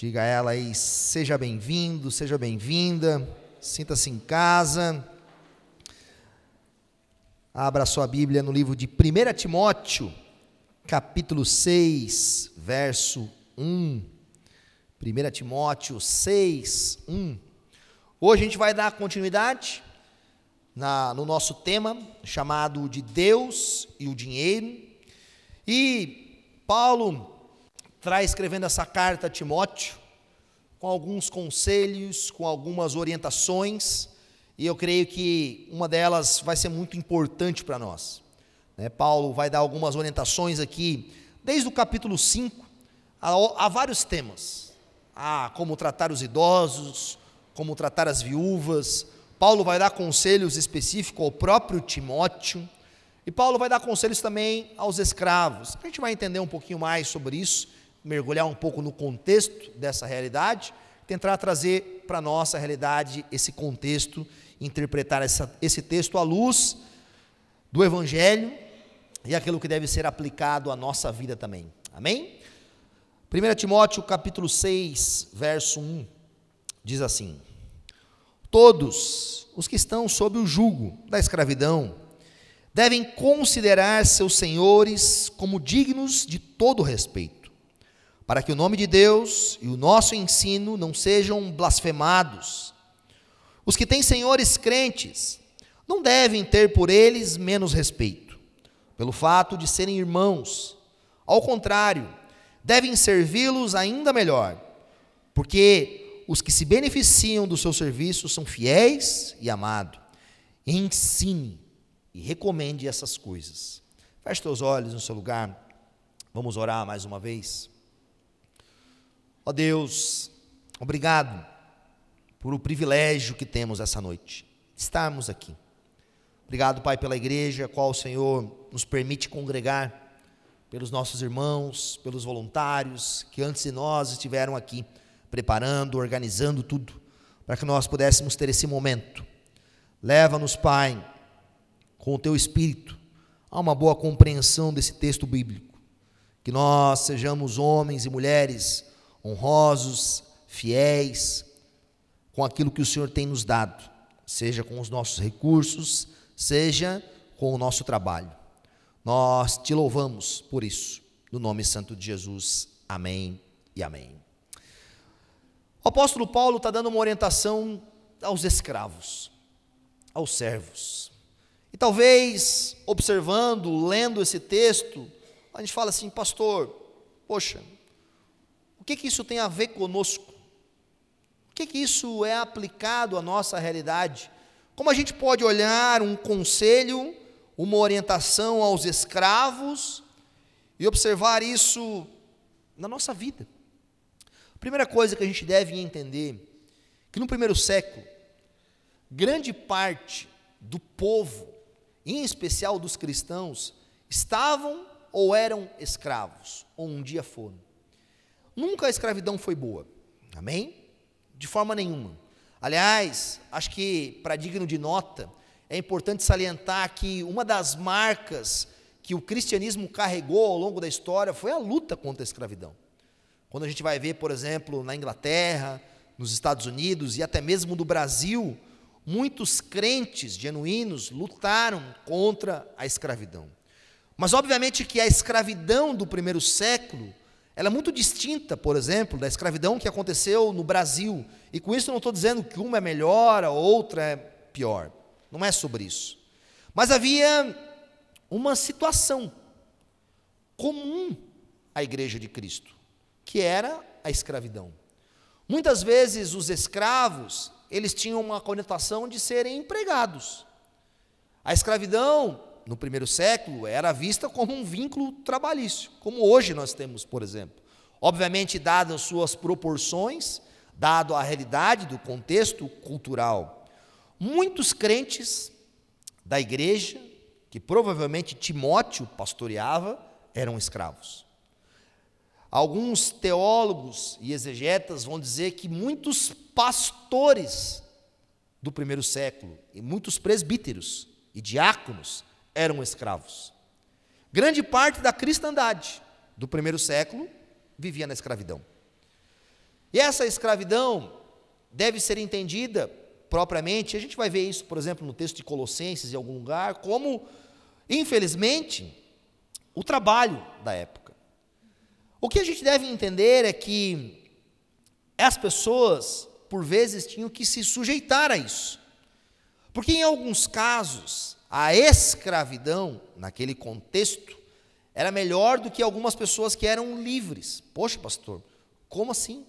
Diga a ela aí, seja bem-vindo, seja bem-vinda, sinta-se em casa. Abra sua Bíblia no livro de 1 Timóteo, capítulo 6, verso 1. 1 Timóteo 6, 1. Hoje a gente vai dar continuidade na, no nosso tema, chamado de Deus e o Dinheiro. E Paulo traz escrevendo essa carta a Timóteo, com alguns conselhos, com algumas orientações, e eu creio que uma delas vai ser muito importante para nós. Né? Paulo vai dar algumas orientações aqui, desde o capítulo 5, a, vários temas. A como tratar os idosos, como tratar as viúvas. Paulo vai dar conselhos específicos ao próprio Timóteo. E Paulo vai dar conselhos também aos escravos. A gente vai entender um pouquinho mais sobre isso mergulhar um pouco no contexto dessa realidade, tentar trazer para a nossa realidade esse contexto, interpretar essa, esse texto à luz do Evangelho e aquilo que deve ser aplicado à nossa vida também. Amém? 1 Timóteo capítulo 6, verso 1, diz assim: Todos os que estão sob o jugo da escravidão devem considerar seus senhores como dignos de todo respeito para que o nome de Deus e o nosso ensino não sejam blasfemados. Os que têm senhores crentes não devem ter por eles menos respeito, pelo fato de serem irmãos. Ao contrário, devem servi-los ainda melhor, porque os que se beneficiam do seu serviço são fiéis e amados. Ensine e recomende essas coisas. Feche teus olhos no seu lugar. Vamos orar mais uma vez. Ó Deus, obrigado por o privilégio que temos essa noite, estarmos aqui. Obrigado, Pai, pela igreja, a qual o Senhor nos permite congregar, pelos nossos irmãos, pelos voluntários que antes de nós estiveram aqui, preparando, organizando tudo, para que nós pudéssemos ter esse momento. Leva-nos, Pai, com o teu espírito, a uma boa compreensão desse texto bíblico. Que nós sejamos homens e mulheres honrosos, fiéis com aquilo que o Senhor tem nos dado, seja com os nossos recursos, seja com o nosso trabalho. Nós te louvamos por isso, no nome santo de Jesus. Amém e amém. O apóstolo Paulo está dando uma orientação aos escravos, aos servos. E talvez, observando, lendo esse texto, a gente fala assim, pastor, poxa, que, que isso tem a ver conosco? O que, que isso é aplicado à nossa realidade? Como a gente pode olhar um conselho, uma orientação aos escravos e observar isso na nossa vida? A primeira coisa que a gente deve entender que no primeiro século, grande parte do povo, em especial dos cristãos, estavam ou eram escravos, ou um dia foram. Nunca a escravidão foi boa. Amém? De forma nenhuma. Aliás, acho que para digno de nota, é importante salientar que uma das marcas que o cristianismo carregou ao longo da história foi a luta contra a escravidão. Quando a gente vai ver, por exemplo, na Inglaterra, nos Estados Unidos e até mesmo no Brasil, muitos crentes genuínos lutaram contra a escravidão. Mas obviamente que a escravidão do primeiro século ela é muito distinta, por exemplo, da escravidão que aconteceu no Brasil. E com isso não estou dizendo que uma é melhor, a outra é pior. Não é sobre isso. Mas havia uma situação comum à igreja de Cristo, que era a escravidão. Muitas vezes os escravos, eles tinham uma conotação de serem empregados. A escravidão no primeiro século, era vista como um vínculo trabalhício, como hoje nós temos, por exemplo. Obviamente, dadas suas proporções, dado a realidade do contexto cultural. Muitos crentes da igreja, que provavelmente Timóteo pastoreava, eram escravos. Alguns teólogos e exegetas vão dizer que muitos pastores do primeiro século e muitos presbíteros e diáconos eram escravos. Grande parte da cristandade do primeiro século vivia na escravidão. E essa escravidão deve ser entendida propriamente, a gente vai ver isso, por exemplo, no texto de Colossenses, em algum lugar, como, infelizmente, o trabalho da época. O que a gente deve entender é que as pessoas, por vezes, tinham que se sujeitar a isso. Porque, em alguns casos, a escravidão, naquele contexto, era melhor do que algumas pessoas que eram livres. Poxa, pastor, como assim?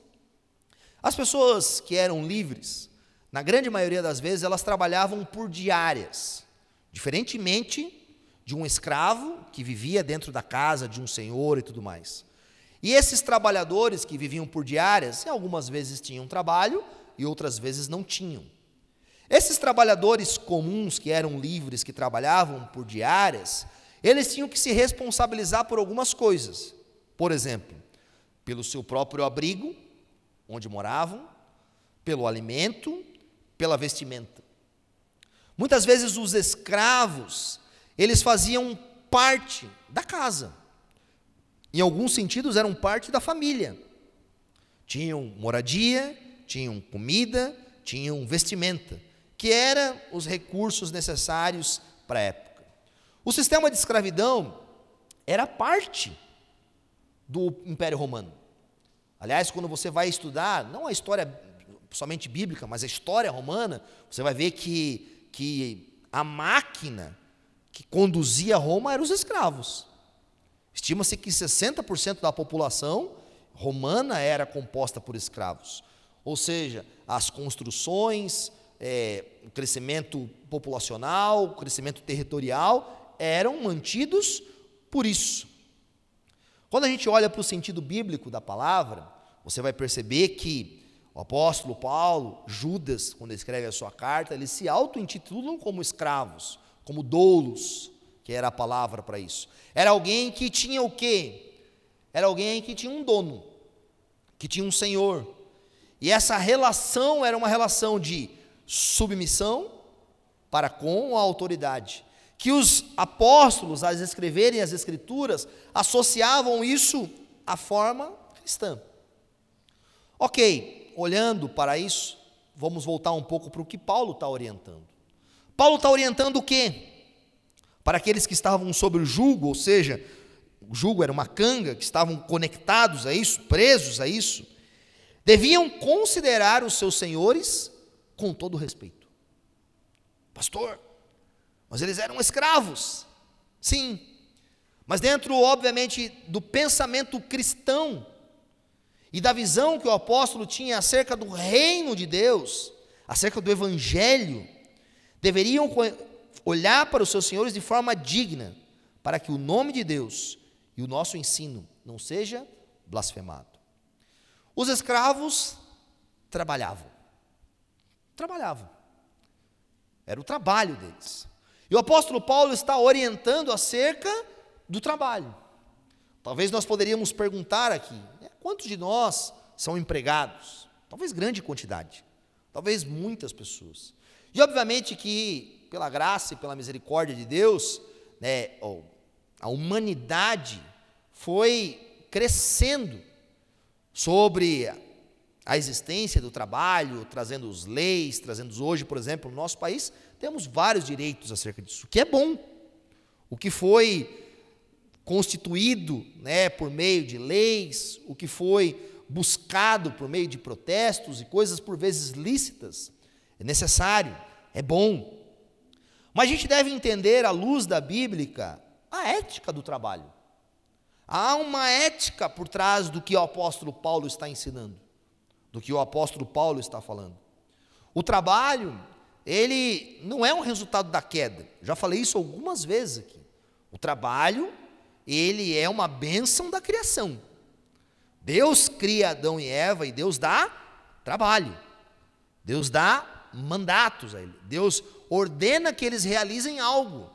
As pessoas que eram livres, na grande maioria das vezes, elas trabalhavam por diárias, diferentemente de um escravo que vivia dentro da casa de um senhor e tudo mais. E esses trabalhadores que viviam por diárias, algumas vezes tinham trabalho e outras vezes não tinham. Esses trabalhadores comuns que eram livres, que trabalhavam por diárias, eles tinham que se responsabilizar por algumas coisas. Por exemplo, pelo seu próprio abrigo, onde moravam, pelo alimento, pela vestimenta. Muitas vezes os escravos, eles faziam parte da casa. Em alguns sentidos eram parte da família. Tinham moradia, tinham comida, tinham vestimenta, que eram os recursos necessários para a época. O sistema de escravidão era parte do Império Romano. Aliás, quando você vai estudar, não a história somente bíblica, mas a história romana, você vai ver que, que a máquina que conduzia Roma eram os escravos. Estima-se que 60% da população romana era composta por escravos. Ou seja, as construções, é, crescimento populacional, crescimento territorial eram mantidos por isso. Quando a gente olha para o sentido bíblico da palavra, você vai perceber que o apóstolo Paulo, Judas, quando escreve a sua carta, eles se auto-intitulam como escravos, como doulos, que era a palavra para isso. Era alguém que tinha o quê? Era alguém que tinha um dono, que tinha um senhor. E essa relação era uma relação de submissão para com a autoridade que os apóstolos, ao escreverem as Escrituras, associavam isso à forma cristã. Ok, olhando para isso, vamos voltar um pouco para o que Paulo está orientando. Paulo está orientando o quê? Para aqueles que estavam sob o jugo, ou seja, o jugo era uma canga, que estavam conectados a isso, presos a isso, deviam considerar os seus senhores com todo respeito. Pastor, mas eles eram escravos. Sim. Mas dentro, obviamente, do pensamento cristão e da visão que o apóstolo tinha acerca do reino de Deus, acerca do evangelho, deveriam olhar para os seus senhores de forma digna, para que o nome de Deus e o nosso ensino não seja blasfemado. Os escravos trabalhavam. Trabalhavam. Era o trabalho deles. E o apóstolo Paulo está orientando acerca do trabalho. Talvez nós poderíamos perguntar aqui: né, quantos de nós são empregados? Talvez grande quantidade, talvez muitas pessoas. E obviamente que, pela graça e pela misericórdia de Deus, né, a humanidade foi crescendo sobre a existência do trabalho, trazendo as leis, trazendo hoje, por exemplo, no nosso país, temos vários direitos acerca disso, o que é bom. O que foi constituído né, por meio de leis, o que foi buscado por meio de protestos e coisas por vezes lícitas, é necessário, é bom. Mas a gente deve entender, à luz da Bíblia, a ética do trabalho. Há uma ética por trás do que o apóstolo Paulo está ensinando do que o apóstolo Paulo está falando. O trabalho, ele não é um resultado da queda. Já falei isso algumas vezes aqui. O trabalho, ele é uma bênção da criação. Deus cria Adão e Eva e Deus dá trabalho. Deus dá mandatos a ele. Deus ordena que eles realizem algo,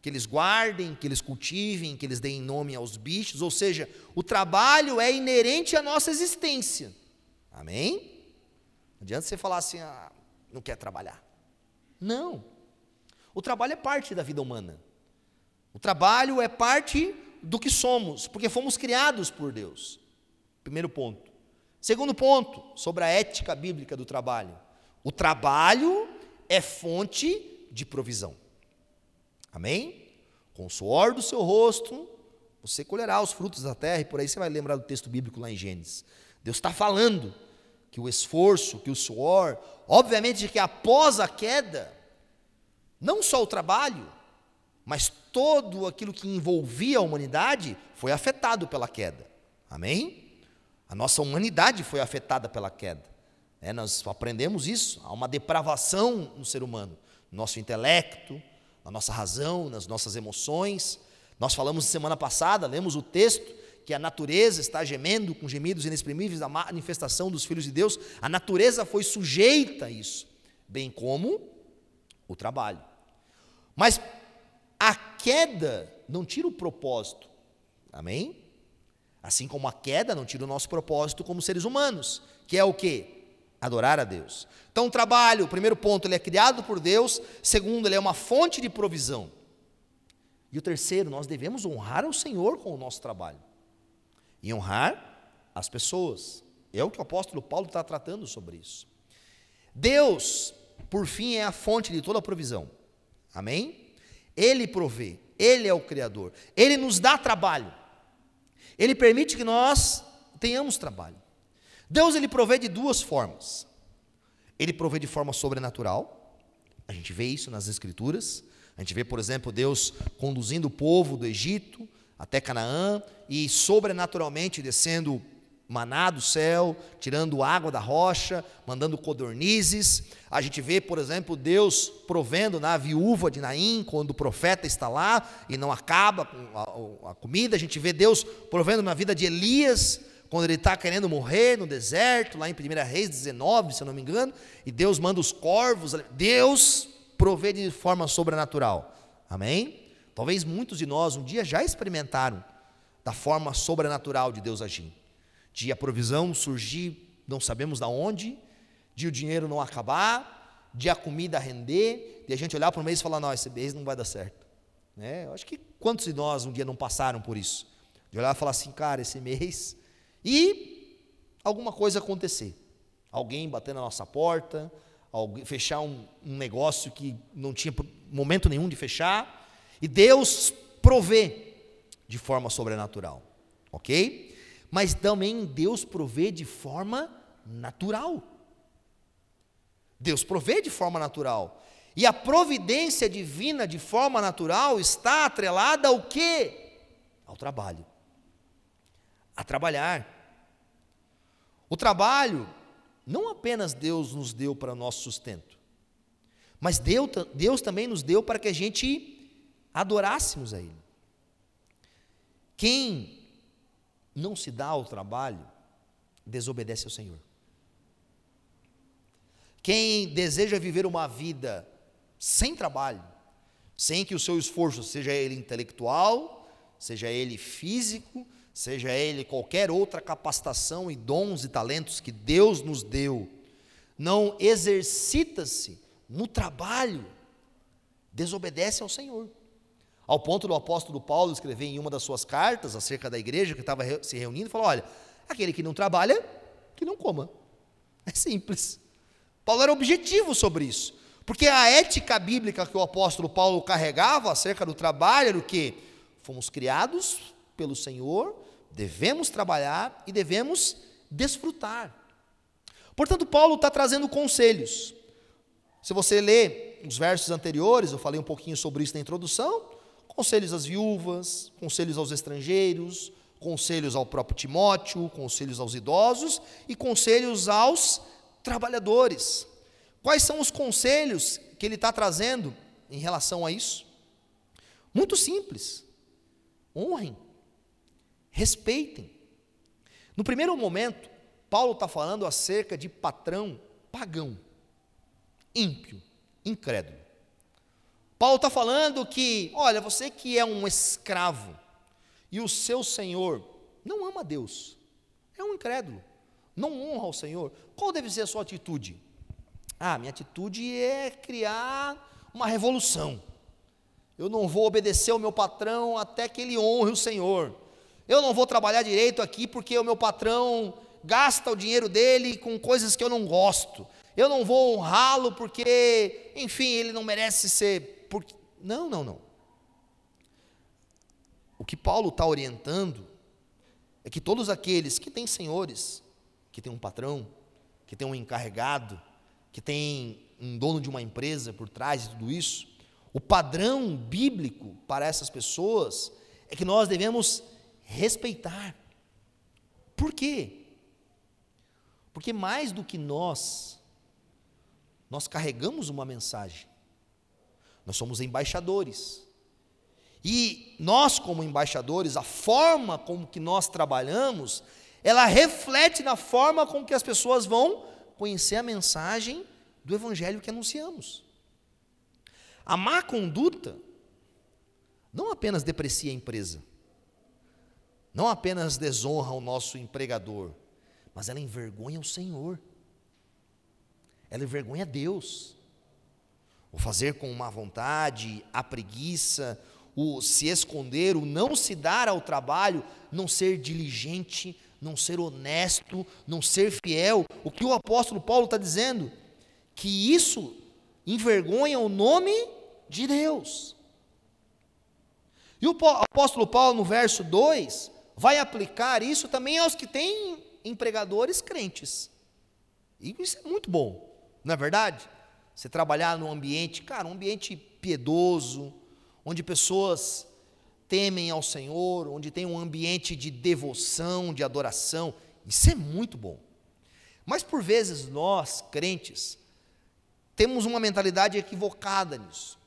que eles guardem, que eles cultivem, que eles deem nome aos bichos, ou seja, o trabalho é inerente à nossa existência. Amém? Não adianta você falar assim, ah, não quer trabalhar. Não. O trabalho é parte da vida humana. O trabalho é parte do que somos, porque fomos criados por Deus. Primeiro ponto. Segundo ponto, sobre a ética bíblica do trabalho. O trabalho é fonte de provisão. Amém? Com o suor do seu rosto, você colherá os frutos da terra, e por aí você vai lembrar do texto bíblico lá em Gênesis. Deus está falando que o esforço, que o suor, obviamente que após a queda, não só o trabalho, mas todo aquilo que envolvia a humanidade foi afetado pela queda. Amém? A nossa humanidade foi afetada pela queda. É, nós aprendemos isso. Há uma depravação no ser humano, no nosso intelecto, na nossa razão, nas nossas emoções. Nós falamos semana passada, lemos o texto, que a natureza está gemendo com gemidos inexprimíveis da manifestação dos filhos de Deus. A natureza foi sujeita a isso, bem como o trabalho. Mas a queda não tira o propósito. Amém? Assim como a queda não tira o nosso propósito como seres humanos, que é o quê? Adorar a Deus. Então, o trabalho, o primeiro ponto, ele é criado por Deus. Segundo, ele é uma fonte de provisão. E o terceiro, nós devemos honrar ao Senhor com o nosso trabalho. E honrar as pessoas. É o que o apóstolo Paulo está tratando sobre isso. Deus, por fim, é a fonte de toda a provisão. Amém? Ele provê, Ele é o Criador, Ele nos dá trabalho. Ele permite que nós tenhamos trabalho. Deus ele provê de duas formas. Ele provê de forma sobrenatural. A gente vê isso nas escrituras. A gente vê, por exemplo, Deus conduzindo o povo do Egito até Canaã e sobrenaturalmente descendo maná do céu, tirando água da rocha, mandando codornizes. A gente vê, por exemplo, Deus provendo na viúva de Naim, quando o profeta está lá e não acaba com a, a comida. A gente vê Deus provendo na vida de Elias, quando ele está querendo morrer no deserto, lá em 1 Reis 19, se eu não me engano, e Deus manda os corvos. Deus provê de forma sobrenatural. Amém? Talvez muitos de nós um dia já experimentaram da forma sobrenatural de Deus agindo de a provisão surgir, não sabemos da onde, de o dinheiro não acabar, de a comida render, de a gente olhar para o mês e falar, não, esse mês não vai dar certo. Né? Eu acho que quantos de nós um dia não passaram por isso? De olhar e falar assim, cara, esse mês, e alguma coisa acontecer. Alguém bater na nossa porta, alguém, fechar um, um negócio que não tinha momento nenhum de fechar, e Deus provê de forma sobrenatural. Ok? mas também Deus provê de forma natural. Deus provê de forma natural. E a providência divina de forma natural está atrelada ao quê? Ao trabalho. A trabalhar. O trabalho, não apenas Deus nos deu para nosso sustento, mas Deus, Deus também nos deu para que a gente adorássemos a Ele. Quem não se dá ao trabalho, desobedece ao Senhor. Quem deseja viver uma vida sem trabalho, sem que o seu esforço, seja ele intelectual, seja ele físico, seja ele qualquer outra capacitação e dons e talentos que Deus nos deu, não exercita-se no trabalho, desobedece ao Senhor. Ao ponto do apóstolo Paulo escrever em uma das suas cartas acerca da igreja que estava se reunindo, falou: olha, aquele que não trabalha, que não coma. É simples. Paulo era objetivo sobre isso. Porque a ética bíblica que o apóstolo Paulo carregava acerca do trabalho era o que? Fomos criados pelo Senhor, devemos trabalhar e devemos desfrutar. Portanto, Paulo está trazendo conselhos. Se você ler os versos anteriores, eu falei um pouquinho sobre isso na introdução, Conselhos às viúvas, conselhos aos estrangeiros, conselhos ao próprio Timóteo, conselhos aos idosos e conselhos aos trabalhadores. Quais são os conselhos que ele está trazendo em relação a isso? Muito simples. Honrem, respeitem. No primeiro momento, Paulo está falando acerca de patrão pagão, ímpio, incrédulo. Paulo está falando que, olha, você que é um escravo e o seu senhor não ama Deus, é um incrédulo, não honra o Senhor, qual deve ser a sua atitude? Ah, minha atitude é criar uma revolução. Eu não vou obedecer ao meu patrão até que ele honre o Senhor. Eu não vou trabalhar direito aqui porque o meu patrão gasta o dinheiro dele com coisas que eu não gosto. Eu não vou honrá-lo porque, enfim, ele não merece ser. Não, não, não. O que Paulo está orientando é que todos aqueles que têm senhores, que têm um patrão, que têm um encarregado, que têm um dono de uma empresa por trás de tudo isso, o padrão bíblico para essas pessoas é que nós devemos respeitar. Por quê? Porque mais do que nós, nós carregamos uma mensagem. Nós somos embaixadores. E nós, como embaixadores, a forma como que nós trabalhamos, ela reflete na forma com que as pessoas vão conhecer a mensagem do evangelho que anunciamos. A má conduta não apenas deprecia a empresa, não apenas desonra o nosso empregador, mas ela envergonha o Senhor, ela envergonha Deus. O fazer com má vontade, a preguiça, o se esconder, o não se dar ao trabalho, não ser diligente, não ser honesto, não ser fiel. O que o apóstolo Paulo está dizendo? Que isso envergonha o nome de Deus. E o apóstolo Paulo, no verso 2, vai aplicar isso também aos que têm empregadores crentes. E isso é muito bom, não é verdade? Você trabalhar num ambiente, cara, um ambiente piedoso, onde pessoas temem ao Senhor, onde tem um ambiente de devoção, de adoração, isso é muito bom. Mas por vezes nós, crentes, temos uma mentalidade equivocada nisso.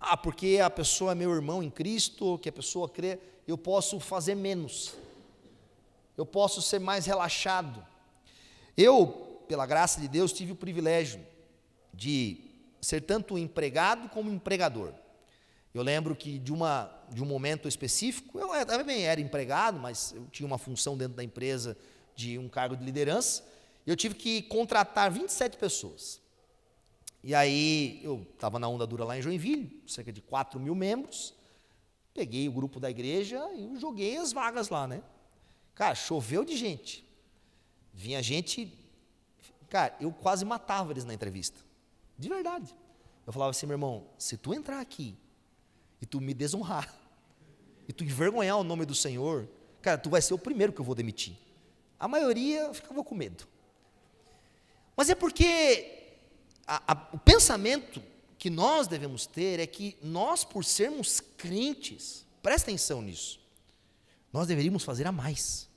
Ah, porque a pessoa é meu irmão em Cristo, que a pessoa crê, eu posso fazer menos. Eu posso ser mais relaxado. Eu, pela graça de Deus, tive o privilégio de ser tanto empregado como empregador. Eu lembro que de, uma, de um momento específico, eu também era empregado, mas eu tinha uma função dentro da empresa de um cargo de liderança, eu tive que contratar 27 pessoas. E aí eu estava na onda dura lá em Joinville, cerca de 4 mil membros. Peguei o grupo da igreja e joguei as vagas lá, né? Cara, choveu de gente. Vinha gente. Cara, eu quase matava eles na entrevista. De verdade. Eu falava assim, meu irmão, se tu entrar aqui e tu me desonrar, e tu envergonhar o nome do Senhor, cara, tu vai ser o primeiro que eu vou demitir. A maioria ficava com medo. Mas é porque a, a, o pensamento que nós devemos ter é que nós, por sermos crentes, presta atenção nisso, nós deveríamos fazer a mais.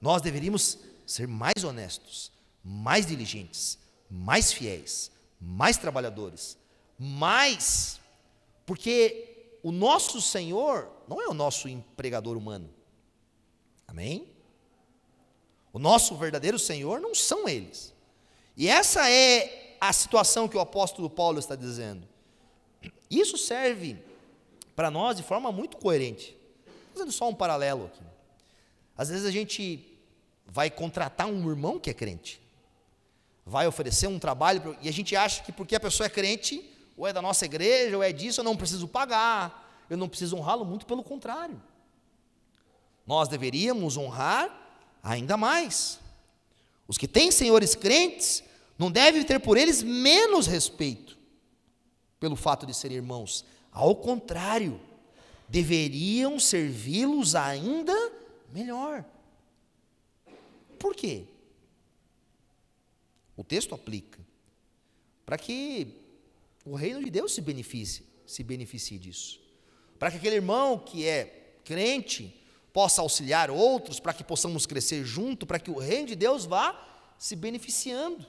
Nós deveríamos ser mais honestos, mais diligentes, mais fiéis, mais trabalhadores, mais, porque o nosso Senhor não é o nosso empregador humano. Amém? O nosso verdadeiro Senhor não são eles. E essa é a situação que o apóstolo Paulo está dizendo. Isso serve para nós de forma muito coerente. Fazendo só um paralelo aqui. Às vezes a gente vai contratar um irmão que é crente, vai oferecer um trabalho e a gente acha que porque a pessoa é crente, ou é da nossa igreja, ou é disso, eu não preciso pagar, eu não preciso honrá-lo, muito pelo contrário. Nós deveríamos honrar ainda mais. Os que têm senhores crentes não devem ter por eles menos respeito pelo fato de serem irmãos. Ao contrário, deveriam servi-los ainda melhor. Por quê? O texto aplica para que o reino de Deus se beneficie, se beneficie disso. Para que aquele irmão que é crente possa auxiliar outros, para que possamos crescer junto, para que o reino de Deus vá se beneficiando.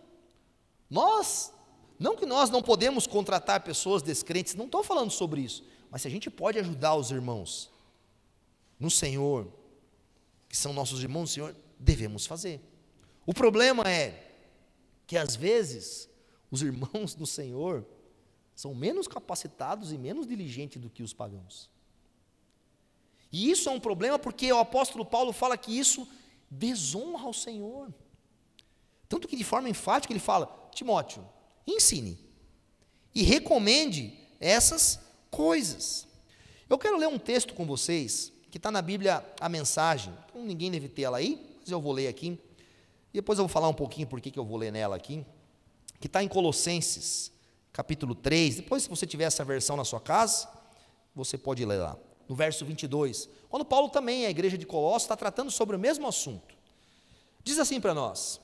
Nós, não que nós não podemos contratar pessoas descrentes, não estou falando sobre isso, mas se a gente pode ajudar os irmãos no Senhor, que são nossos irmãos Senhor, devemos fazer. O problema é que às vezes os irmãos do Senhor são menos capacitados e menos diligentes do que os pagãos. E isso é um problema porque o apóstolo Paulo fala que isso desonra ao Senhor. Tanto que de forma enfática ele fala: Timóteo, ensine e recomende essas coisas. Eu quero ler um texto com vocês que está na Bíblia a mensagem. Então, ninguém deve ter ela aí, mas eu vou ler aqui. Depois eu vou falar um pouquinho por que eu vou ler nela aqui. Que está em Colossenses, capítulo 3. Depois, se você tiver essa versão na sua casa, você pode ler lá. No verso 22. Quando Paulo também, a igreja de Colossos, está tratando sobre o mesmo assunto. Diz assim para nós: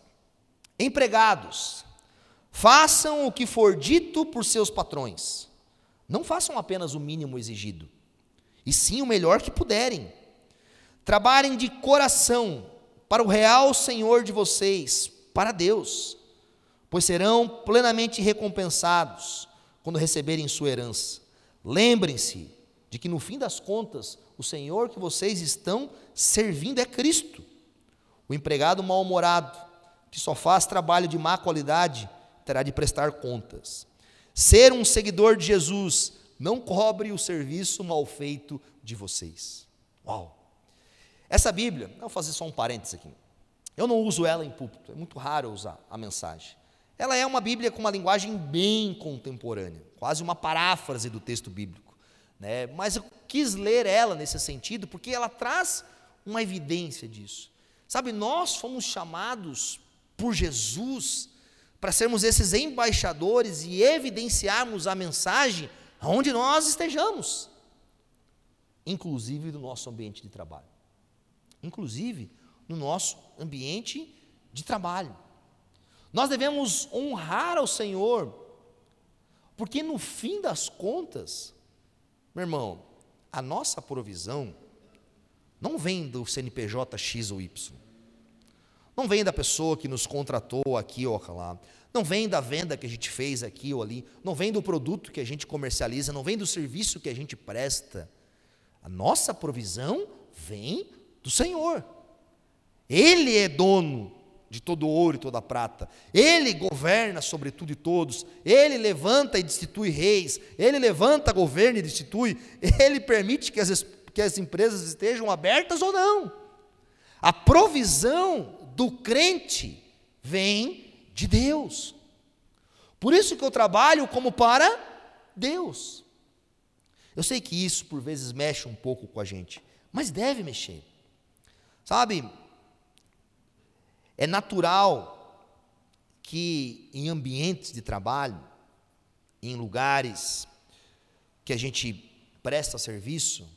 Empregados, façam o que for dito por seus patrões. Não façam apenas o mínimo exigido, e sim o melhor que puderem. Trabalhem de coração para o real Senhor de vocês, para Deus, pois serão plenamente recompensados quando receberem sua herança. Lembrem-se de que no fim das contas, o Senhor que vocês estão servindo é Cristo. O empregado mal-humorado, que só faz trabalho de má qualidade, terá de prestar contas. Ser um seguidor de Jesus não cobre o serviço mal feito de vocês. Uau! Essa Bíblia, eu vou fazer só um parênteses aqui. Eu não uso ela em púlpito, é muito raro usar a mensagem. Ela é uma Bíblia com uma linguagem bem contemporânea, quase uma paráfrase do texto bíblico. Né? Mas eu quis ler ela nesse sentido porque ela traz uma evidência disso. Sabe, nós fomos chamados por Jesus para sermos esses embaixadores e evidenciarmos a mensagem aonde nós estejamos, inclusive no nosso ambiente de trabalho. Inclusive no nosso ambiente de trabalho. Nós devemos honrar ao Senhor, porque no fim das contas, meu irmão, a nossa provisão não vem do CNPJ X ou Y. Não vem da pessoa que nos contratou aqui ou lá. Não vem da venda que a gente fez aqui ou ali. Não vem do produto que a gente comercializa. Não vem do serviço que a gente presta. A nossa provisão vem do Senhor. Ele é dono de todo ouro e toda prata. Ele governa sobre tudo e todos. Ele levanta e destitui reis. Ele levanta, governa e destitui. Ele permite que as, que as empresas estejam abertas ou não. A provisão do crente vem de Deus. Por isso que eu trabalho como para Deus. Eu sei que isso por vezes mexe um pouco com a gente, mas deve mexer. Sabe, é natural que em ambientes de trabalho, em lugares que a gente presta serviço,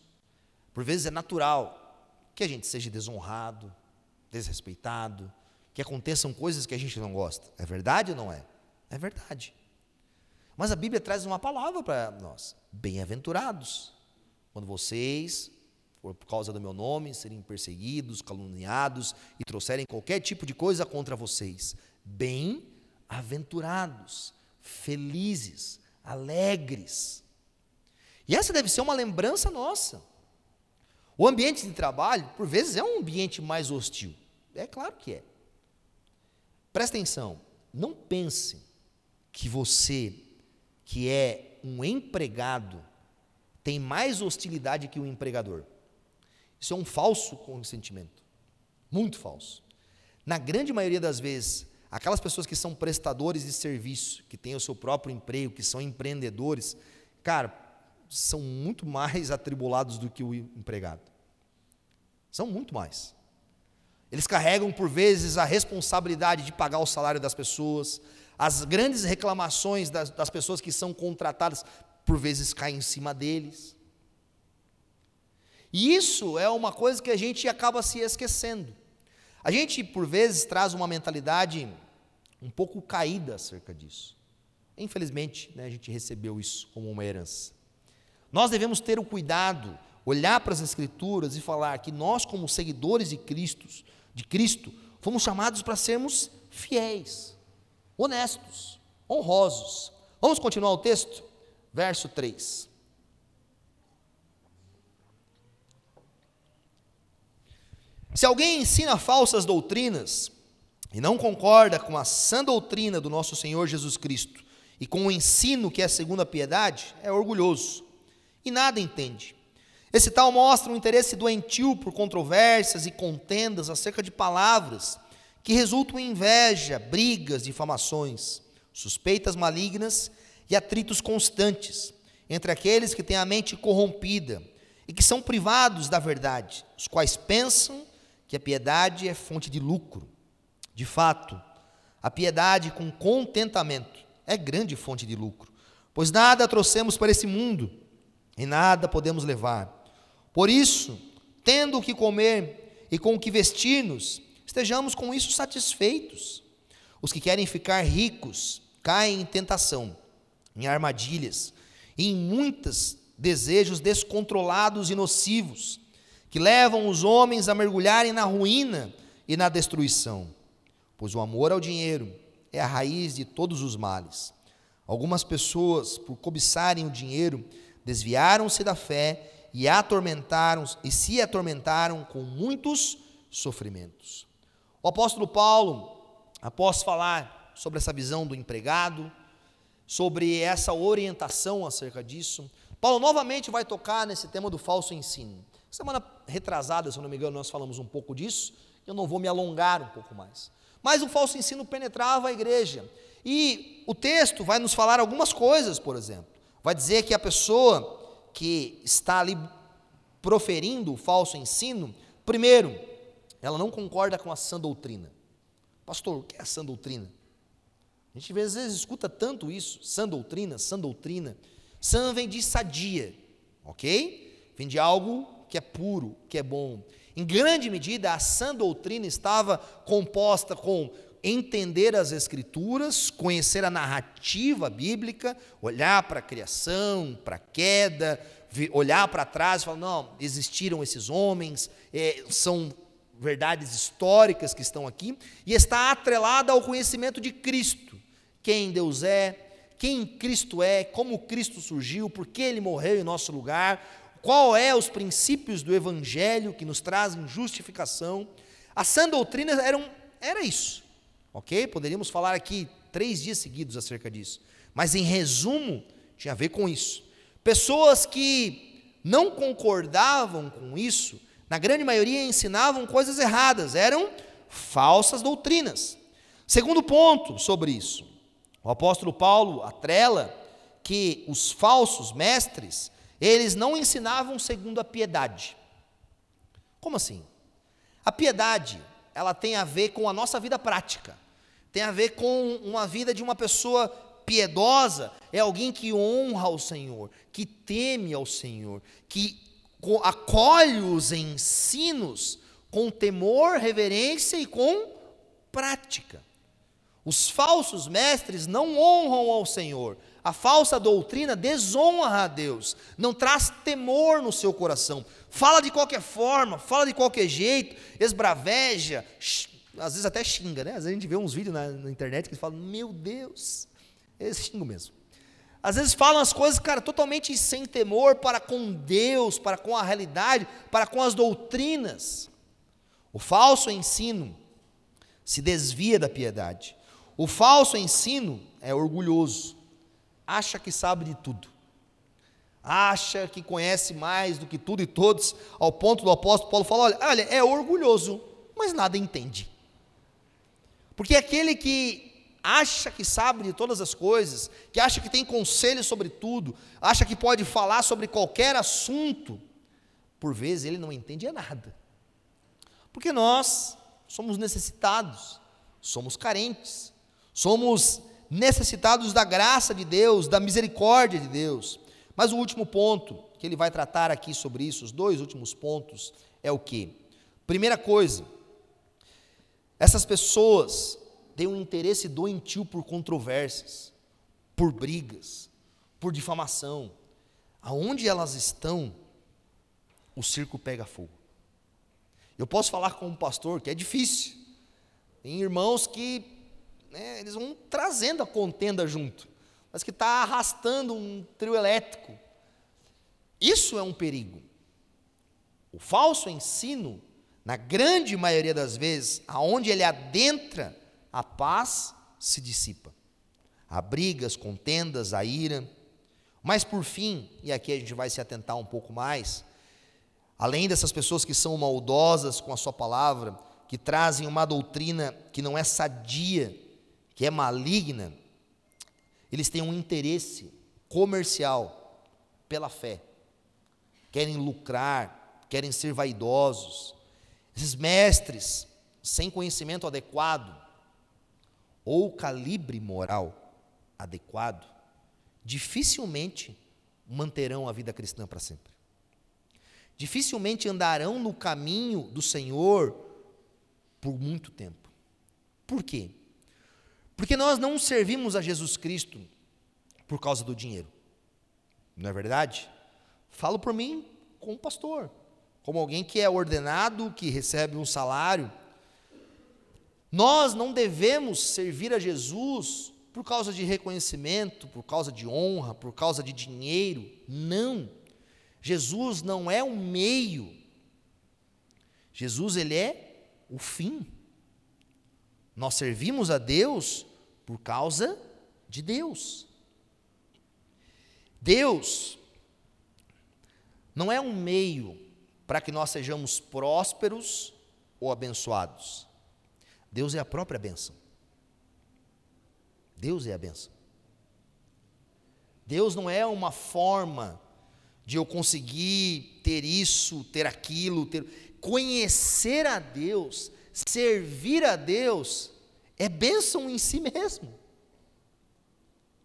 por vezes é natural que a gente seja desonrado, desrespeitado, que aconteçam coisas que a gente não gosta. É verdade ou não é? É verdade. Mas a Bíblia traz uma palavra para nós: bem-aventurados, quando vocês, por causa do meu nome, serem perseguidos, caluniados e trouxerem qualquer tipo de coisa contra vocês. Bem-aventurados, felizes, alegres. E essa deve ser uma lembrança nossa. O ambiente de trabalho, por vezes, é um ambiente mais hostil. É claro que é. Presta atenção, não pense que você, que é um empregado, tem mais hostilidade que o um empregador. Isso é um falso consentimento. Muito falso. Na grande maioria das vezes, aquelas pessoas que são prestadores de serviço, que têm o seu próprio emprego, que são empreendedores, cara, são muito mais atribulados do que o empregado. São muito mais. Eles carregam, por vezes, a responsabilidade de pagar o salário das pessoas, as grandes reclamações das, das pessoas que são contratadas, por vezes, caem em cima deles. E isso é uma coisa que a gente acaba se esquecendo. A gente, por vezes, traz uma mentalidade um pouco caída acerca disso. Infelizmente, né, a gente recebeu isso como uma herança. Nós devemos ter o cuidado, olhar para as Escrituras e falar que nós, como seguidores de Cristo, de Cristo, fomos chamados para sermos fiéis, honestos, honrosos. Vamos continuar o texto? Verso 3. Se alguém ensina falsas doutrinas e não concorda com a sã doutrina do nosso Senhor Jesus Cristo e com o ensino que é segundo a piedade, é orgulhoso e nada entende. Esse tal mostra um interesse doentio por controvérsias e contendas acerca de palavras que resultam em inveja, brigas, difamações, suspeitas malignas e atritos constantes entre aqueles que têm a mente corrompida e que são privados da verdade, os quais pensam que a piedade é fonte de lucro. De fato, a piedade com contentamento é grande fonte de lucro, pois nada trouxemos para esse mundo e nada podemos levar. Por isso, tendo o que comer e com o que vestir-nos, estejamos com isso satisfeitos. Os que querem ficar ricos caem em tentação, em armadilhas em muitos desejos descontrolados e nocivos, que levam os homens a mergulharem na ruína e na destruição. Pois o amor ao dinheiro é a raiz de todos os males. Algumas pessoas, por cobiçarem o dinheiro, desviaram-se da fé e atormentaram e se atormentaram com muitos sofrimentos. O apóstolo Paulo, após falar sobre essa visão do empregado, sobre essa orientação acerca disso, Paulo novamente vai tocar nesse tema do falso ensino. Semana retrasada, se não me engano, nós falamos um pouco disso, eu não vou me alongar um pouco mais. Mas o falso ensino penetrava a igreja. E o texto vai nos falar algumas coisas, por exemplo. Vai dizer que a pessoa que está ali proferindo o falso ensino, primeiro, ela não concorda com a sã doutrina. Pastor, o que é a sã doutrina? A gente às vezes escuta tanto isso, sã doutrina, sã doutrina. Sã vem de sadia, ok? Vem de algo que é puro, que é bom. Em grande medida, a sã doutrina estava composta com entender as Escrituras, conhecer a narrativa bíblica, olhar para a criação, para a queda, olhar para trás e falar: não, existiram esses homens, é, são verdades históricas que estão aqui, e está atrelada ao conhecimento de Cristo, quem Deus é, quem Cristo é, como Cristo surgiu, por que ele morreu em nosso lugar, qual é os princípios do Evangelho que nos trazem justificação. A sã doutrina era, um, era isso. Ok? Poderíamos falar aqui três dias seguidos acerca disso. Mas em resumo, tinha a ver com isso. Pessoas que não concordavam com isso, na grande maioria ensinavam coisas erradas, eram falsas doutrinas. Segundo ponto sobre isso, o apóstolo Paulo atrela que os falsos mestres, eles não ensinavam segundo a piedade. Como assim? A piedade, ela tem a ver com a nossa vida prática tem a ver com uma vida de uma pessoa piedosa, é alguém que honra ao Senhor, que teme ao Senhor, que acolhe os ensinos com temor, reverência e com prática. Os falsos mestres não honram ao Senhor. A falsa doutrina desonra a Deus, não traz temor no seu coração. Fala de qualquer forma, fala de qualquer jeito, esbraveja, às vezes até xinga, né? Às vezes a gente vê uns vídeos na, na internet que falam, meu Deus, eles xingam mesmo. Às vezes falam as coisas, cara, totalmente sem temor para com Deus, para com a realidade, para com as doutrinas. O falso ensino se desvia da piedade. O falso ensino é orgulhoso, acha que sabe de tudo, acha que conhece mais do que tudo e todos, ao ponto do apóstolo Paulo falar: olha, olha, é orgulhoso, mas nada entende. Porque aquele que acha que sabe de todas as coisas, que acha que tem conselho sobre tudo, acha que pode falar sobre qualquer assunto, por vezes ele não entende nada. Porque nós somos necessitados, somos carentes, somos necessitados da graça de Deus, da misericórdia de Deus. Mas o último ponto que ele vai tratar aqui sobre isso, os dois últimos pontos, é o que? Primeira coisa, essas pessoas têm um interesse doentio por controvérsias, por brigas, por difamação. Aonde elas estão, o circo pega fogo. Eu posso falar com um pastor que é difícil. Tem irmãos que né, eles vão trazendo a contenda junto, mas que está arrastando um trio elétrico. Isso é um perigo. O falso ensino na grande maioria das vezes, aonde ele adentra, a paz se dissipa. Há brigas, contendas, a ira. Mas por fim, e aqui a gente vai se atentar um pouco mais, além dessas pessoas que são maldosas com a sua palavra, que trazem uma doutrina que não é sadia, que é maligna, eles têm um interesse comercial pela fé querem lucrar, querem ser vaidosos, esses mestres sem conhecimento adequado ou calibre moral adequado, dificilmente manterão a vida cristã para sempre. Dificilmente andarão no caminho do Senhor por muito tempo. Por quê? Porque nós não servimos a Jesus Cristo por causa do dinheiro. Não é verdade? Falo por mim como pastor, como alguém que é ordenado, que recebe um salário. Nós não devemos servir a Jesus por causa de reconhecimento, por causa de honra, por causa de dinheiro. Não. Jesus não é um meio. Jesus ele é o fim. Nós servimos a Deus por causa de Deus. Deus não é um meio para que nós sejamos prósperos ou abençoados. Deus é a própria bênção. Deus é a bênção. Deus não é uma forma de eu conseguir ter isso, ter aquilo, ter conhecer a Deus, servir a Deus é bênção em si mesmo.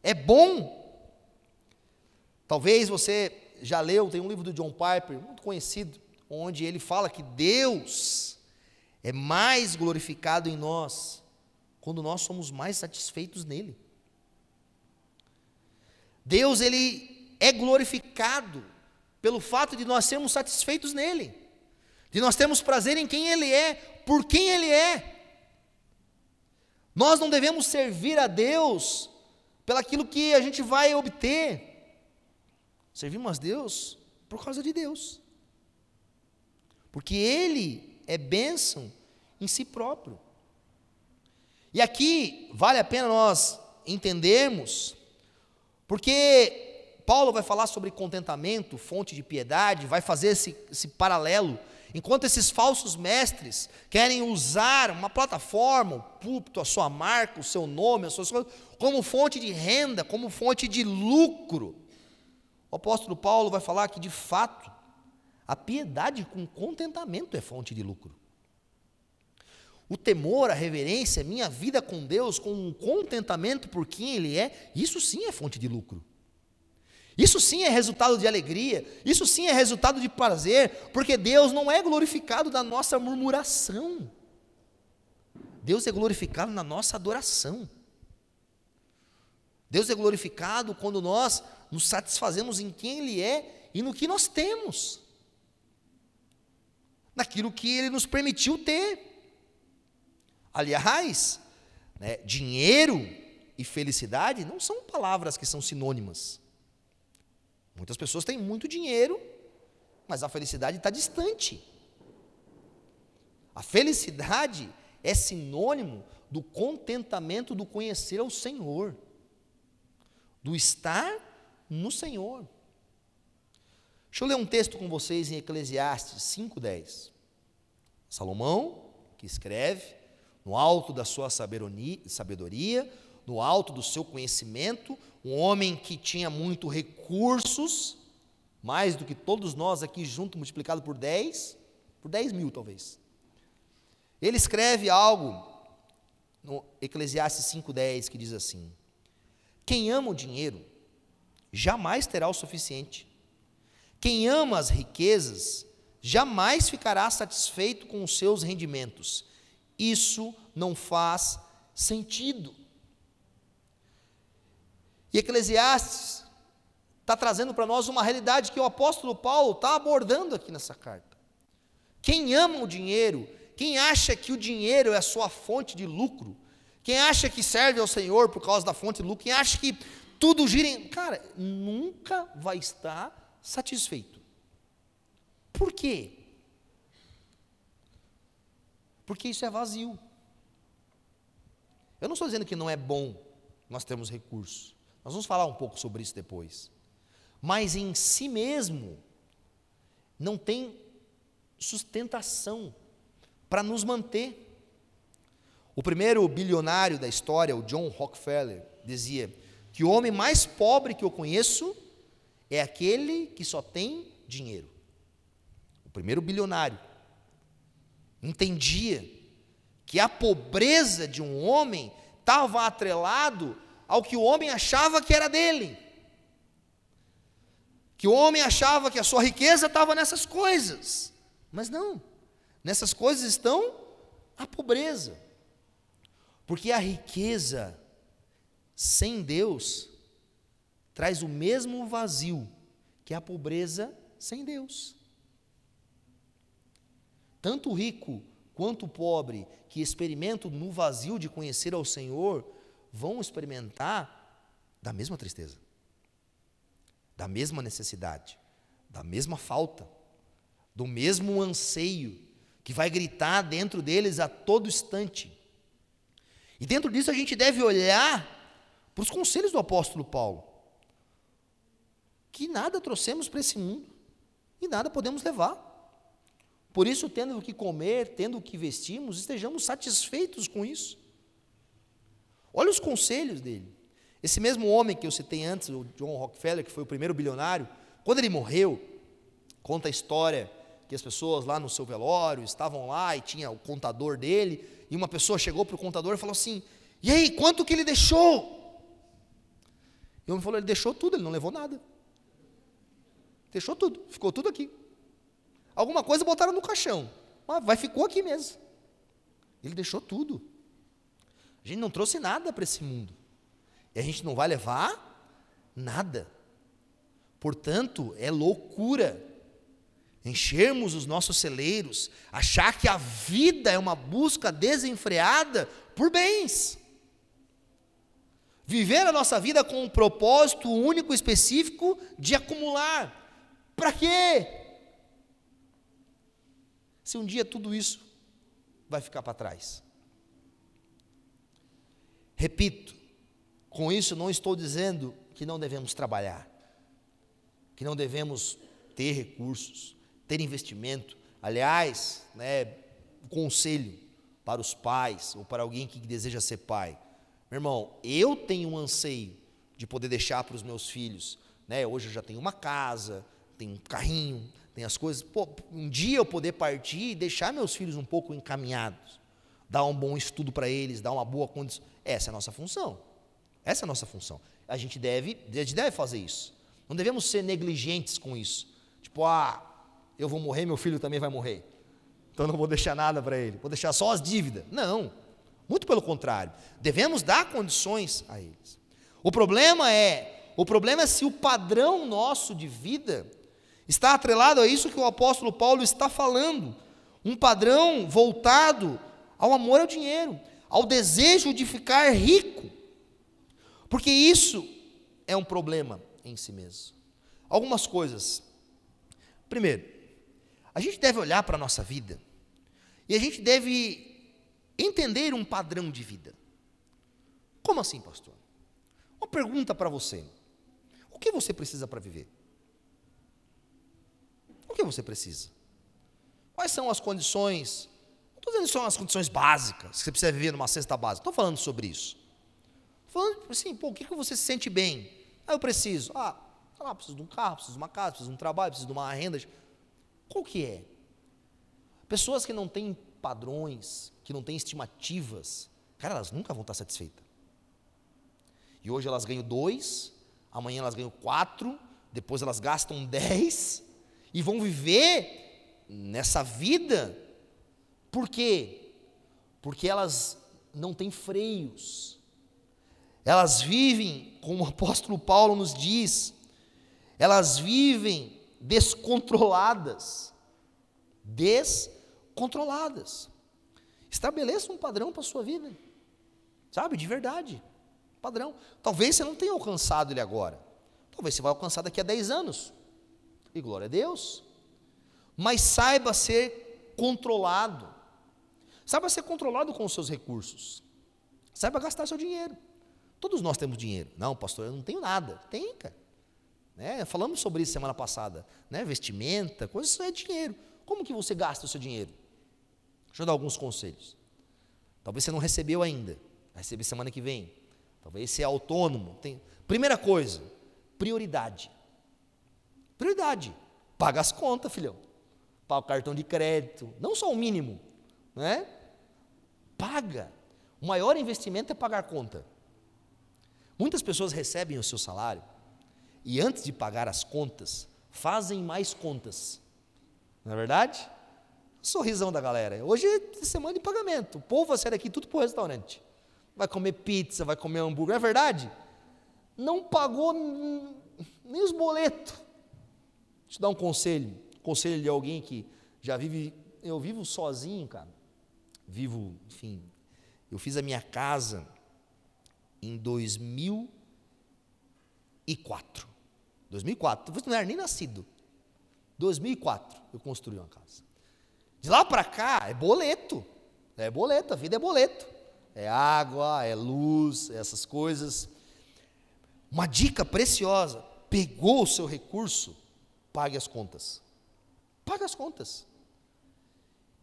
É bom. Talvez você já leu, tem um livro do John Piper, muito conhecido, onde ele fala que Deus é mais glorificado em nós quando nós somos mais satisfeitos nele. Deus ele é glorificado pelo fato de nós sermos satisfeitos nele, de nós termos prazer em quem ele é, por quem ele é. Nós não devemos servir a Deus pelaquilo que a gente vai obter. Servimos a Deus por causa de Deus. Porque Ele é bênção em si próprio. E aqui vale a pena nós entendermos, porque Paulo vai falar sobre contentamento, fonte de piedade, vai fazer esse, esse paralelo. Enquanto esses falsos mestres querem usar uma plataforma, o púlpito, a sua marca, o seu nome, as suas coisas, como fonte de renda, como fonte de lucro, o apóstolo Paulo vai falar que, de fato, a piedade com contentamento é fonte de lucro. O temor, a reverência, minha vida com Deus, com um contentamento por quem Ele é, isso sim é fonte de lucro. Isso sim é resultado de alegria, isso sim é resultado de prazer, porque Deus não é glorificado da nossa murmuração. Deus é glorificado na nossa adoração. Deus é glorificado quando nós nos satisfazemos em quem Ele é e no que nós temos, naquilo que Ele nos permitiu ter. Aliás, né, dinheiro e felicidade não são palavras que são sinônimas. Muitas pessoas têm muito dinheiro, mas a felicidade está distante. A felicidade é sinônimo do contentamento do conhecer ao Senhor, do estar no Senhor. Deixa eu ler um texto com vocês em Eclesiastes 5,10. Salomão, que escreve, no alto da sua sabedoria, no alto do seu conhecimento, um homem que tinha muito recursos, mais do que todos nós aqui juntos, multiplicado por 10, por 10 mil talvez. Ele escreve algo no Eclesiastes 5,10 que diz assim: Quem ama o dinheiro jamais terá o suficiente. Quem ama as riquezas jamais ficará satisfeito com os seus rendimentos. Isso não faz sentido. E Eclesiastes está trazendo para nós uma realidade que o apóstolo Paulo está abordando aqui nessa carta. Quem ama o dinheiro, quem acha que o dinheiro é a sua fonte de lucro, quem acha que serve ao Senhor por causa da fonte de lucro, quem acha que tudo gira em. Cara, nunca vai estar satisfeito. Por quê? Porque isso é vazio. Eu não estou dizendo que não é bom nós termos recursos. Nós vamos falar um pouco sobre isso depois. Mas em si mesmo, não tem sustentação para nos manter. O primeiro bilionário da história, o John Rockefeller, dizia que o homem mais pobre que eu conheço é aquele que só tem dinheiro. primeiro bilionário, entendia que a pobreza de um homem estava atrelado ao que o homem achava que era dele. Que o homem achava que a sua riqueza estava nessas coisas. Mas não. Nessas coisas estão a pobreza. Porque a riqueza sem Deus traz o mesmo vazio que a pobreza sem Deus. Tanto o rico quanto o pobre que experimentam no vazio de conhecer ao Senhor vão experimentar da mesma tristeza, da mesma necessidade, da mesma falta, do mesmo anseio que vai gritar dentro deles a todo instante. E dentro disso a gente deve olhar para os conselhos do apóstolo Paulo, que nada trouxemos para esse mundo e nada podemos levar. Por isso, tendo o que comer, tendo o que vestimos, estejamos satisfeitos com isso. Olha os conselhos dele. Esse mesmo homem que eu citei antes, o John Rockefeller, que foi o primeiro bilionário, quando ele morreu, conta a história que as pessoas lá no seu velório estavam lá e tinha o contador dele, e uma pessoa chegou para o contador e falou assim: E aí, quanto que ele deixou? E o homem falou: Ele deixou tudo, ele não levou nada. Deixou tudo, ficou tudo aqui. Alguma coisa botaram no caixão, mas vai ficou aqui mesmo. Ele deixou tudo. A gente não trouxe nada para esse mundo. E a gente não vai levar nada. Portanto, é loucura enchermos os nossos celeiros, achar que a vida é uma busca desenfreada por bens. Viver a nossa vida com um propósito único, específico de acumular. Para quê? Se um dia tudo isso vai ficar para trás. Repito, com isso não estou dizendo que não devemos trabalhar, que não devemos ter recursos, ter investimento. Aliás, né, conselho para os pais ou para alguém que deseja ser pai. Meu irmão, eu tenho um anseio de poder deixar para os meus filhos. Né? Hoje eu já tenho uma casa, tenho um carrinho, tem as coisas. Pô, um dia eu poder partir e deixar meus filhos um pouco encaminhados, dar um bom estudo para eles, dar uma boa condição. Essa é a nossa função. Essa é a nossa função. A gente deve, a gente deve fazer isso. Não devemos ser negligentes com isso. Tipo, ah, eu vou morrer, meu filho também vai morrer. Então não vou deixar nada para ele. Vou deixar só as dívidas. Não. Muito pelo contrário. Devemos dar condições a eles. O problema é, o problema é se o padrão nosso de vida Está atrelado a isso que o apóstolo Paulo está falando, um padrão voltado ao amor ao dinheiro, ao desejo de ficar rico, porque isso é um problema em si mesmo. Algumas coisas. Primeiro, a gente deve olhar para a nossa vida e a gente deve entender um padrão de vida. Como assim, pastor? Uma pergunta para você: o que você precisa para viver? O que você precisa? Quais são as condições? Não estou dizendo são as condições básicas, que você precisa viver numa cesta básica. Estou falando sobre isso. Estou falando assim, pô, o que, que você se sente bem? Ah, eu preciso. Ah, lá, preciso de um carro, preciso de uma casa, preciso de um trabalho, preciso de uma renda. Qual que é? Pessoas que não têm padrões, que não têm estimativas, cara, elas nunca vão estar satisfeitas. E hoje elas ganham dois, amanhã elas ganham quatro, depois elas gastam dez, e vão viver nessa vida, por quê? Porque elas não têm freios, elas vivem, como o apóstolo Paulo nos diz, elas vivem descontroladas, descontroladas. Estabeleça um padrão para a sua vida, sabe, de verdade, padrão. Talvez você não tenha alcançado ele agora, talvez você vai alcançar daqui a 10 anos, e glória a Deus. Mas saiba ser controlado. Saiba ser controlado com os seus recursos. Saiba gastar seu dinheiro. Todos nós temos dinheiro. Não, pastor, eu não tenho nada. Tem, cara. Né? Falamos sobre isso semana passada. Né? Vestimenta, coisas isso é dinheiro. Como que você gasta o seu dinheiro? Deixa eu dar alguns conselhos. Talvez você não recebeu ainda. Vai receber semana que vem. Talvez você é autônomo. Tem... Primeira coisa, prioridade. Prioridade. Paga as contas, filhão. paga o cartão de crédito, não só o mínimo, né? Paga. O maior investimento é pagar conta. Muitas pessoas recebem o seu salário e antes de pagar as contas, fazem mais contas. Não é verdade? Sorrisão da galera. Hoje é semana de pagamento. O povo vai sair daqui tudo para o restaurante. Vai comer pizza, vai comer hambúrguer. Não é verdade? Não pagou nem os boletos. Deixa eu dar um conselho. Conselho de alguém que já vive. Eu vivo sozinho, cara. Vivo, enfim. Eu fiz a minha casa em 2004. 2004. Você não era nem nascido. 2004 eu construí uma casa. De lá para cá é boleto. É boleto, a vida é boleto. É água, é luz, é essas coisas. Uma dica preciosa: pegou o seu recurso, pague as contas. Pague as contas.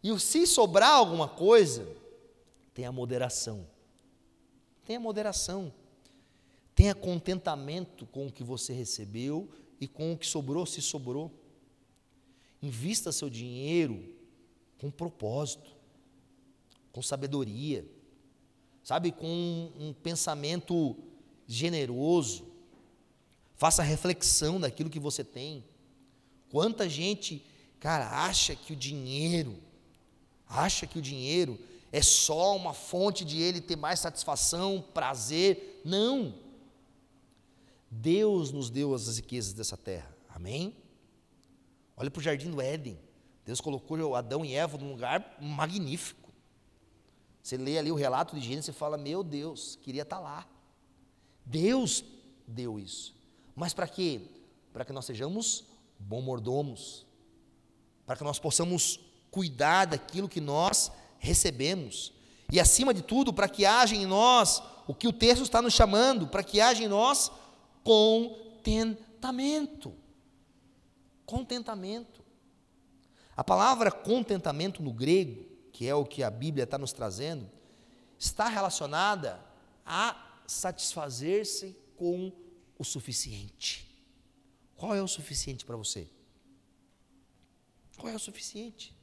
E se sobrar alguma coisa, tenha moderação. Tenha moderação. Tenha contentamento com o que você recebeu e com o que sobrou, se sobrou. Invista seu dinheiro com propósito, com sabedoria, sabe, com um, um pensamento generoso. Faça reflexão daquilo que você tem. Quanta gente, cara, acha que o dinheiro, acha que o dinheiro é só uma fonte de ele ter mais satisfação, prazer. Não. Deus nos deu as riquezas dessa terra. Amém? Olha para o jardim do Éden. Deus colocou Adão e Eva num lugar magnífico. Você lê ali o relato de Gênesis e fala: Meu Deus, queria estar tá lá. Deus deu isso. Mas para quê? Para que nós sejamos bons mordomos. Para que nós possamos cuidar daquilo que nós recebemos. E acima de tudo, para que haja em nós o que o texto está nos chamando, para que haja em nós contentamento. Contentamento. A palavra contentamento no grego, que é o que a Bíblia está nos trazendo, está relacionada a satisfazer-se com o suficiente. Qual é o suficiente para você? Qual é o suficiente?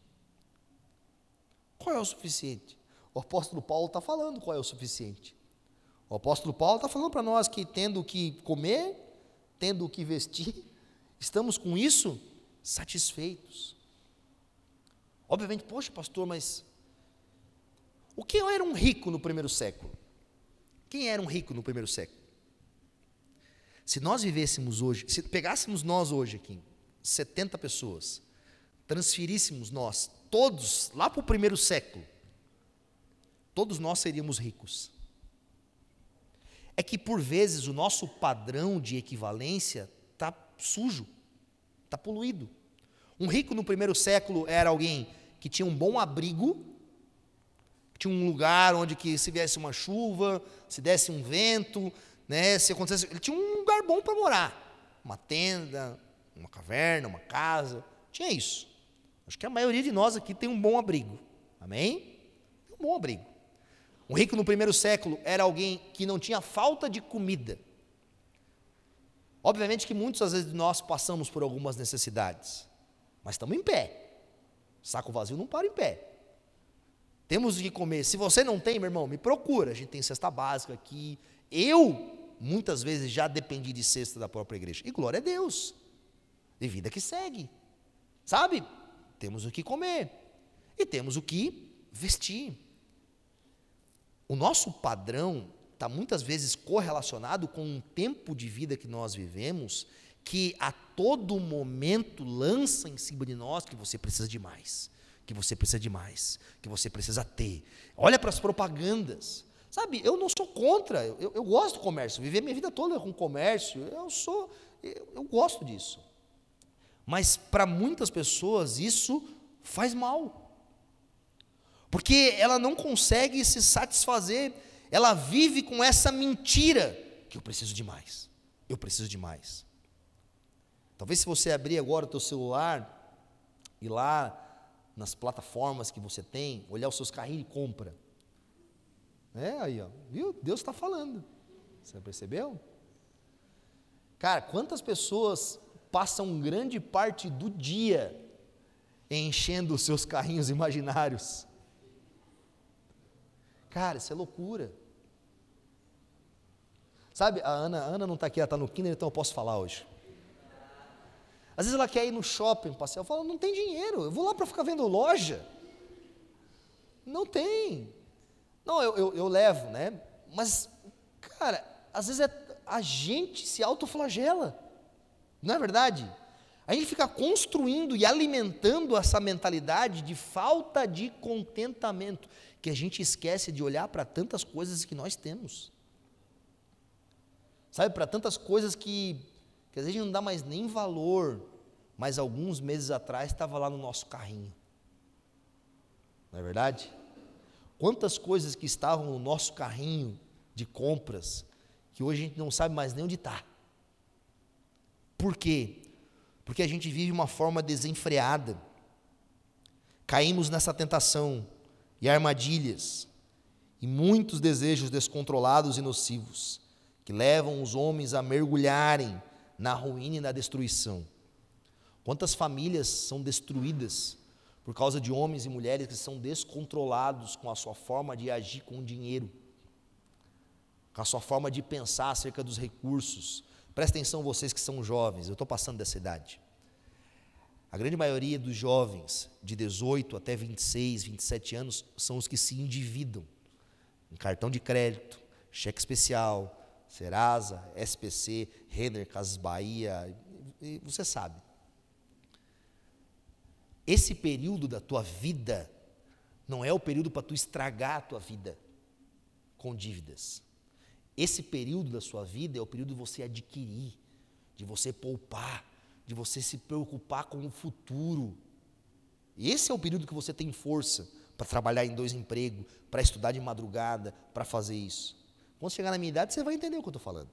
Qual é o suficiente? O apóstolo Paulo está falando qual é o suficiente. O apóstolo Paulo está falando para nós que tendo o que comer, tendo o que vestir, estamos com isso satisfeitos. Obviamente, poxa, pastor, mas o que era um rico no primeiro século? Quem era um rico no primeiro século? Se nós vivêssemos hoje, se pegássemos nós hoje aqui, 70 pessoas, transferíssemos nós, todos, lá para o primeiro século, todos nós seríamos ricos é que por vezes o nosso padrão de equivalência está sujo, está poluído. Um rico no primeiro século era alguém que tinha um bom abrigo, tinha um lugar onde que se viesse uma chuva, se desse um vento, né, se acontecesse, ele tinha um lugar bom para morar, uma tenda, uma caverna, uma casa, tinha isso. Acho que a maioria de nós aqui tem um bom abrigo, amém? um bom abrigo. Um rico no primeiro século era alguém que não tinha falta de comida. Obviamente que muitos às vezes nós passamos por algumas necessidades, mas estamos em pé. Saco vazio não para em pé. Temos que comer. Se você não tem, meu irmão, me procura. A gente tem cesta básica aqui. Eu, muitas vezes, já dependi de cesta da própria igreja. E glória a Deus. De vida que segue. Sabe? Temos o que comer. E temos o que vestir. O nosso padrão está muitas vezes correlacionado com um tempo de vida que nós vivemos, que a todo momento lança em cima de nós que você precisa de mais, que você precisa de mais, que você precisa ter. Olha para as propagandas. Sabe, eu não sou contra, eu, eu gosto do comércio, viver minha vida toda com comércio, eu sou, eu, eu gosto disso. Mas para muitas pessoas isso faz mal. Porque ela não consegue se satisfazer, ela vive com essa mentira que eu preciso de mais. Eu preciso de mais. Talvez se você abrir agora o teu celular e lá nas plataformas que você tem, olhar os seus carrinhos e compra. É aí, ó, viu? Deus está falando. Você percebeu? Cara, quantas pessoas passam grande parte do dia enchendo os seus carrinhos imaginários. Cara, isso é loucura. Sabe, a Ana, a Ana não está aqui, ela está no Kinder, então eu posso falar hoje. Às vezes ela quer ir no shopping passear, eu falo, não tem dinheiro, eu vou lá para ficar vendo loja. Não tem. Não, eu, eu, eu levo, né? Mas, cara, às vezes é, a gente se autoflagela. Não é verdade? A gente fica construindo e alimentando essa mentalidade de falta de contentamento, que a gente esquece de olhar para tantas coisas que nós temos. Sabe, para tantas coisas que, que às vezes não dá mais nem valor, mas alguns meses atrás estava lá no nosso carrinho. Não é verdade? Quantas coisas que estavam no nosso carrinho de compras, que hoje a gente não sabe mais nem onde está. Por quê? Porque a gente vive uma forma desenfreada. Caímos nessa tentação e armadilhas e muitos desejos descontrolados e nocivos que levam os homens a mergulharem na ruína e na destruição. Quantas famílias são destruídas por causa de homens e mulheres que são descontrolados com a sua forma de agir com o dinheiro, com a sua forma de pensar acerca dos recursos. Presta atenção, vocês que são jovens, eu estou passando dessa idade. A grande maioria dos jovens de 18 até 26, 27 anos são os que se endividam em cartão de crédito, cheque especial, Serasa, SPC, Renner, Casas Bahia, você sabe. Esse período da tua vida não é o período para tu estragar a tua vida com dívidas. Esse período da sua vida é o período de você adquirir, de você poupar, de você se preocupar com o futuro. Esse é o período que você tem força para trabalhar em dois empregos, para estudar de madrugada, para fazer isso. Quando chegar na minha idade, você vai entender o que eu estou falando.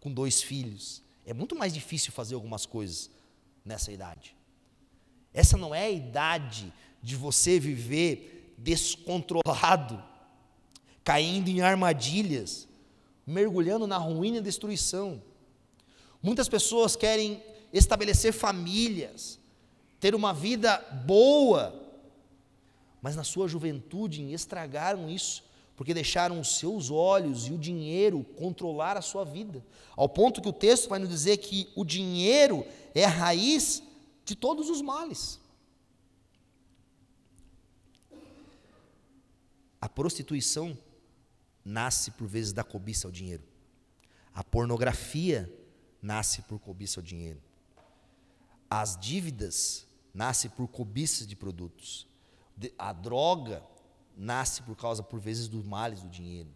Com dois filhos, é muito mais difícil fazer algumas coisas nessa idade. Essa não é a idade de você viver descontrolado, caindo em armadilhas, mergulhando na ruína e destruição. Muitas pessoas querem estabelecer famílias, ter uma vida boa, mas na sua juventude estragaram isso, porque deixaram os seus olhos e o dinheiro controlar a sua vida, ao ponto que o texto vai nos dizer que o dinheiro é a raiz de todos os males. A prostituição nasce por vezes da cobiça ao dinheiro. A pornografia nasce por cobiça ao dinheiro. As dívidas nascem por cobiça de produtos. A droga nasce por causa, por vezes, dos males do dinheiro.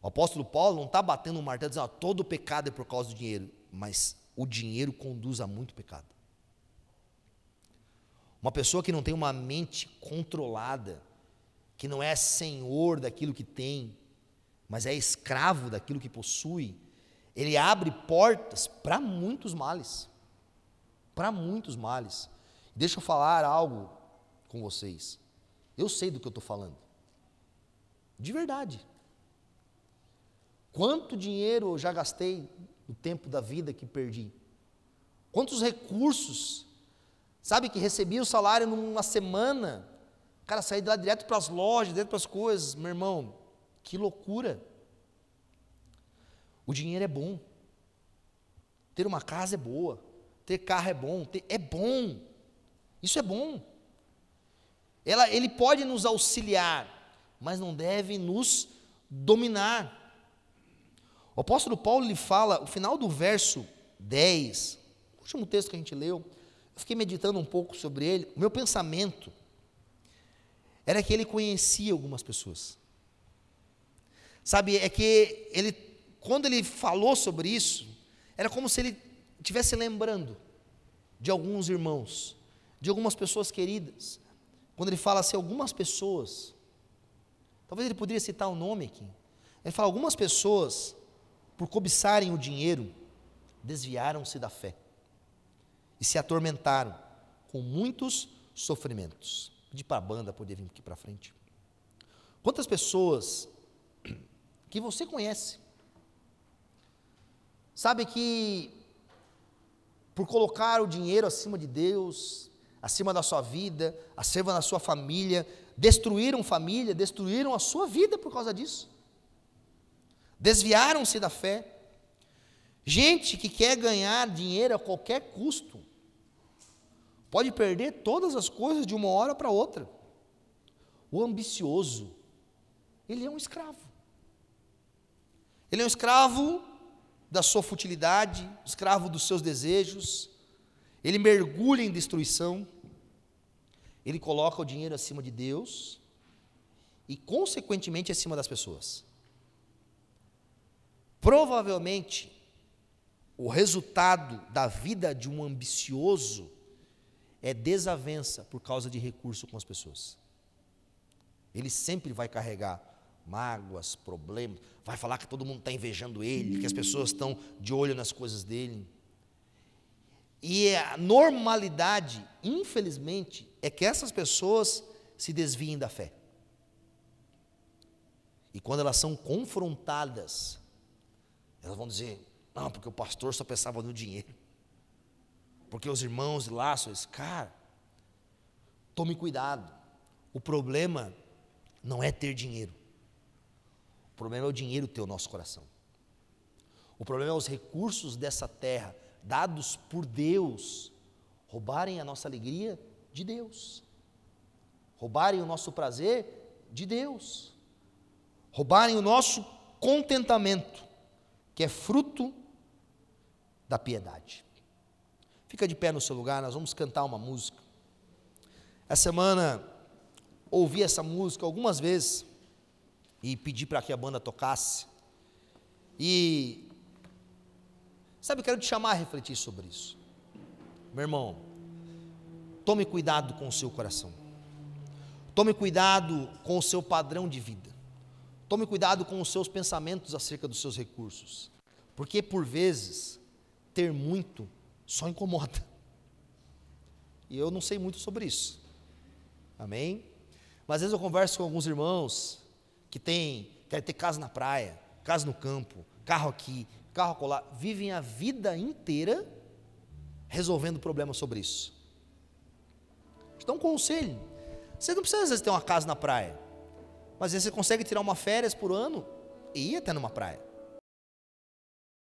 O apóstolo Paulo não está batendo um martelo dizendo, ah, todo pecado é por causa do dinheiro, mas o dinheiro conduz a muito pecado. Uma pessoa que não tem uma mente controlada, que não é senhor daquilo que tem, mas é escravo daquilo que possui, ele abre portas para muitos males. Para muitos males. Deixa eu falar algo com vocês. Eu sei do que eu estou falando. De verdade. Quanto dinheiro eu já gastei no tempo da vida que perdi? Quantos recursos Sabe que recebia o salário numa semana, cara saía de lá direto para as lojas, direto para as coisas. Meu irmão, que loucura. O dinheiro é bom. Ter uma casa é boa. Ter carro é bom. Ter, é bom. Isso é bom. Ela, ele pode nos auxiliar, mas não deve nos dominar. O apóstolo Paulo lhe fala, o final do verso 10, o último texto que a gente leu, eu fiquei meditando um pouco sobre ele. O meu pensamento era que ele conhecia algumas pessoas. Sabe, é que ele, quando ele falou sobre isso, era como se ele estivesse lembrando de alguns irmãos, de algumas pessoas queridas. Quando ele fala assim, algumas pessoas, talvez ele poderia citar o um nome aqui. Ele fala, algumas pessoas, por cobiçarem o dinheiro, desviaram-se da fé e se atormentaram com muitos sofrimentos. Pedi para a banda poder vir aqui para frente. Quantas pessoas que você conhece, sabe que por colocar o dinheiro acima de Deus, acima da sua vida, acima da sua família, destruíram família, destruíram a sua vida por causa disso. Desviaram-se da fé. Gente que quer ganhar dinheiro a qualquer custo, pode perder todas as coisas de uma hora para outra. O ambicioso, ele é um escravo. Ele é um escravo da sua futilidade, escravo dos seus desejos. Ele mergulha em destruição. Ele coloca o dinheiro acima de Deus e, consequentemente, acima das pessoas. Provavelmente, o resultado da vida de um ambicioso é desavença por causa de recurso com as pessoas. Ele sempre vai carregar mágoas, problemas, vai falar que todo mundo está invejando ele, que as pessoas estão de olho nas coisas dele. E a normalidade, infelizmente, é que essas pessoas se desviem da fé. E quando elas são confrontadas, elas vão dizer: não, porque o pastor só pensava no dinheiro. Porque os irmãos lá, cara, tome cuidado. O problema não é ter dinheiro. O problema é o dinheiro ter o nosso coração. O problema é os recursos dessa terra, dados por Deus, roubarem a nossa alegria de Deus, roubarem o nosso prazer de Deus, roubarem o nosso contentamento, que é fruto da piedade. Fica de pé no seu lugar, nós vamos cantar uma música. Essa semana ouvi essa música algumas vezes e pedi para que a banda tocasse. E sabe, eu quero te chamar a refletir sobre isso. Meu irmão, tome cuidado com o seu coração. Tome cuidado com o seu padrão de vida. Tome cuidado com os seus pensamentos acerca dos seus recursos. Porque por vezes ter muito só incomoda. E eu não sei muito sobre isso. Amém? Mas às vezes eu converso com alguns irmãos que têm, querem ter casa na praia, casa no campo, carro aqui, carro colar, vivem a vida inteira resolvendo problemas sobre isso. Então, um conselho: você não precisa às vezes ter uma casa na praia, mas às vezes você consegue tirar uma férias por ano e ir até numa praia.